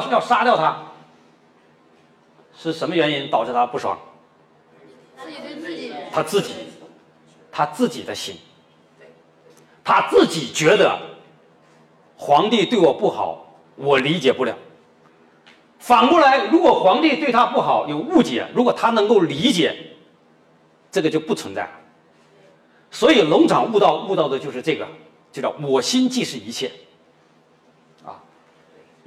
要要杀掉他，是什么原因导致他不爽？自己对自己，他自己，他自己的心，他自己觉得皇帝对我不好，我理解不了。反过来，如果皇帝对他不好，有误解，如果他能够理解，这个就不存在了。所以龙场悟道悟到的就是这个，就叫我心即是一切。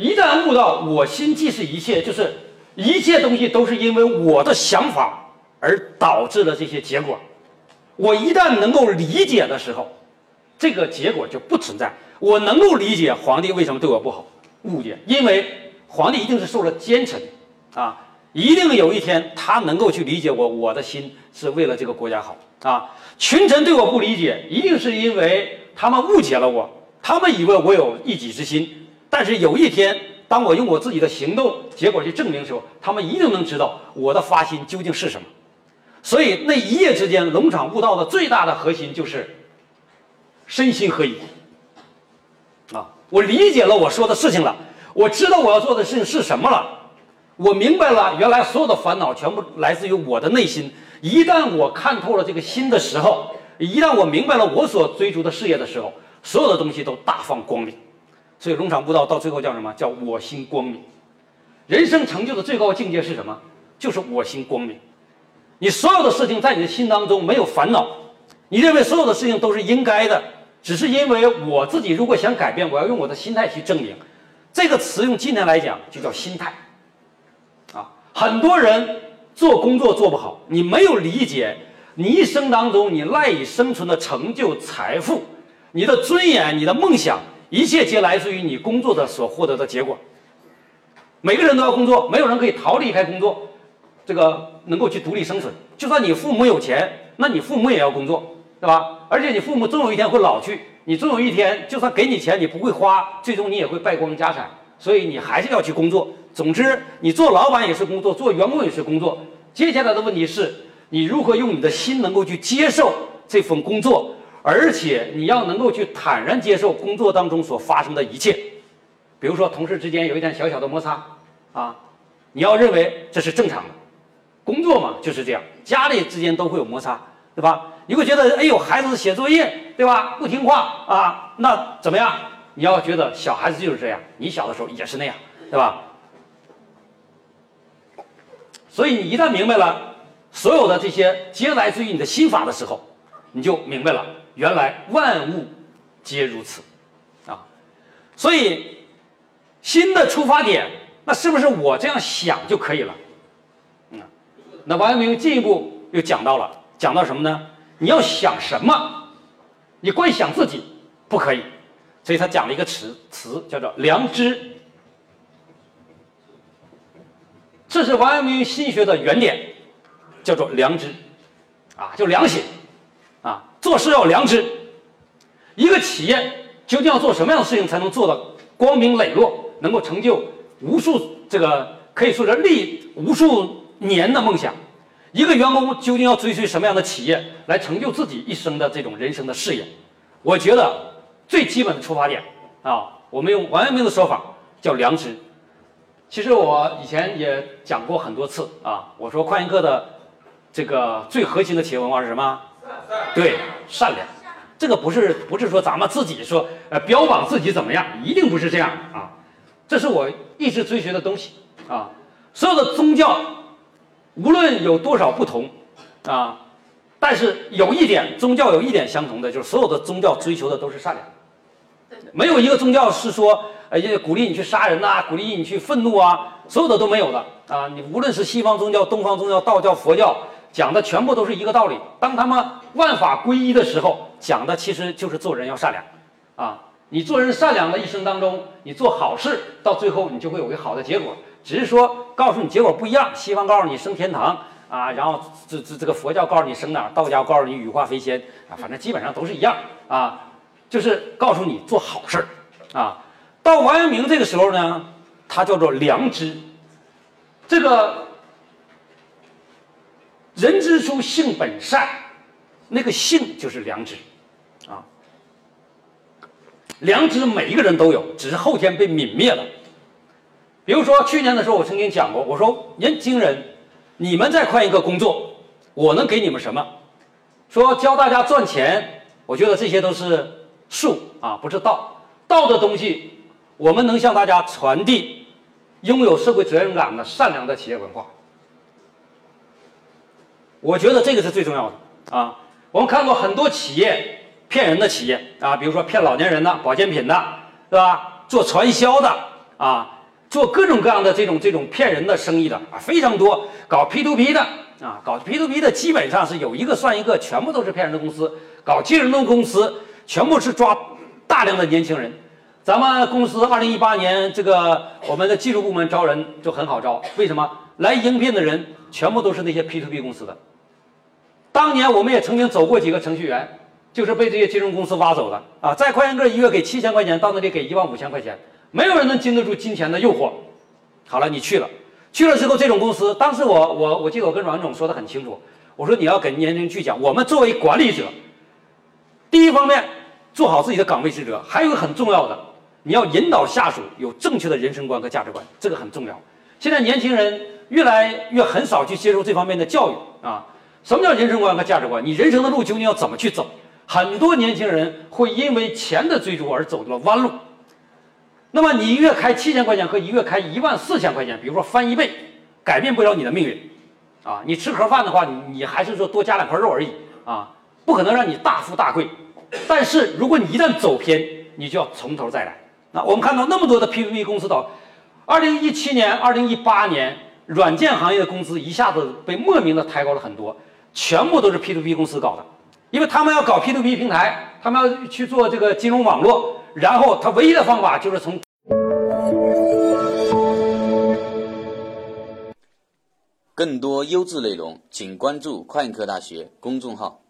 一旦悟到我心即是一切，就是一切东西都是因为我的想法而导致了这些结果。我一旦能够理解的时候，这个结果就不存在。我能够理解皇帝为什么对我不好，误解，因为。皇帝一定是受了奸臣，啊，一定有一天他能够去理解我，我的心是为了这个国家好啊。群臣对我不理解，一定是因为他们误解了我，他们以为我有一己之心。但是有一天，当我用我自己的行动结果去证明的时候，他们一定能知道我的发心究竟是什么。所以那一夜之间，龙场悟道的最大的核心就是身心合一啊！我理解了我说的事情了。我知道我要做的事情是什么了，我明白了，原来所有的烦恼全部来自于我的内心。一旦我看透了这个心的时候，一旦我明白了我所追逐的事业的时候，所有的东西都大放光明。所以龙场悟道到最后叫什么？叫我心光明。人生成就的最高境界是什么？就是我心光明。你所有的事情在你的心当中没有烦恼，你认为所有的事情都是应该的，只是因为我自己如果想改变，我要用我的心态去证明。这个词用今天来讲就叫心态，啊，很多人做工作做不好，你没有理解，你一生当中你赖以生存的成就、财富、你的尊严、你的梦想，一切皆来自于你工作的所获得的结果。每个人都要工作，没有人可以逃离开工作，这个能够去独立生存。就算你父母有钱，那你父母也要工作，对吧？而且你父母总有一天会老去。你总有一天，就算给你钱，你不会花，最终你也会败光家产。所以你还是要去工作。总之，你做老板也是工作，做员工也是工作。接下来的问题是，你如何用你的心能够去接受这份工作，而且你要能够去坦然接受工作当中所发生的一切。比如说，同事之间有一点小小的摩擦，啊，你要认为这是正常的，工作嘛就是这样，家里之间都会有摩擦，对吧？你会觉得，哎呦，孩子写作业，对吧？不听话啊，那怎么样？你要觉得小孩子就是这样，你小的时候也是那样，对吧？所以你一旦明白了所有的这些皆来自于你的心法的时候，你就明白了，原来万物皆如此，啊，所以新的出发点，那是不是我这样想就可以了？嗯，那王阳明进一步又讲到了，讲到什么呢？你要想什么？你光想自己不可以，所以他讲了一个词，词叫做良知。这是王阳明心学的原点，叫做良知，啊，就良心，做事要良知。一个企业究竟要做什么样的事情才能做到光明磊落，能够成就无数这个可以说是立无数年的梦想？一个员工究竟要追随什么样的企业来成就自己一生的这种人生的事业？我觉得最基本的出发点啊，我们用王阳明的说法叫良知。其实我以前也讲过很多次啊，我说快研课的这个最核心的企业文化是什么？对，善良。这个不是不是说咱们自己说呃标榜自己怎么样，一定不是这样啊。这是我一直追寻的东西啊。所有的宗教。无论有多少不同，啊，但是有一点宗教有一点相同的，就是所有的宗教追求的都是善良。没有一个宗教是说，呃，鼓励你去杀人呐，鼓励你去愤怒啊，所有的都没有的啊。你无论是西方宗教、东方宗教、道教、佛教，讲的全部都是一个道理。当他们万法归一的时候，讲的其实就是做人要善良，啊，你做人善良的一生当中，你做好事，到最后你就会有一个好的结果。只是说告诉你结果不一样，西方告诉你升天堂啊，然后这这这个佛教告诉你升哪儿，道教告诉你羽化飞仙啊，反正基本上都是一样啊，就是告诉你做好事儿啊。到王阳明这个时候呢，他叫做良知，这个人之初性本善，那个性就是良知啊。良知每一个人都有，只是后天被泯灭了。比如说去年的时候，我曾经讲过，我说年轻人，你们在换一个工作，我能给你们什么？说教大家赚钱，我觉得这些都是术啊，不是道。道的东西，我们能向大家传递拥有社会责任感的善良的企业文化。我觉得这个是最重要的啊！我们看过很多企业骗人的企业啊，比如说骗老年人的保健品的，是吧？做传销的啊，做各种各样的这种这种骗人的生意的啊，非常多。搞 P to P 的啊，搞 P to P 的基本上是有一个算一个，全部都是骗人的公司。搞金融的公司全部是抓大量的年轻人。咱们公司二零一八年这个我们的技术部门招人就很好招，为什么？来应聘的人全部都是那些 P to P 公司的。当年我们也曾经走过几个程序员，就是被这些金融公司挖走的啊！在快研个一月给七千块钱，到那里给一万五千块钱，没有人能经得住金钱的诱惑。好了，你去了，去了之后，这种公司，当时我我我记得我跟阮总说的很清楚，我说你要跟年轻人去讲，我们作为管理者，第一方面做好自己的岗位职责，还有一个很重要的，你要引导下属有正确的人生观和价值观，这个很重要。现在年轻人越来越很少去接受这方面的教育啊。什么叫人生观和价值观？你人生的路究竟要怎么去走？很多年轻人会因为钱的追逐而走了弯路。那么你一月开七千块钱和一月开一万四千块钱，比如说翻一倍，改变不了你的命运，啊，你吃盒饭的话，你还是说多加两块肉而已，啊，不可能让你大富大贵。但是如果你一旦走偏，你就要从头再来。那我们看到那么多的 P to P 公司倒，二零一七年、二零一八年，软件行业的工资一下子被莫名的抬高了很多。全部都是 P to P 公司搞的，因为他们要搞 P to P 平台，他们要去做这个金融网络，然后他唯一的方法就是从。更多优质内容，请关注快科大学公众号。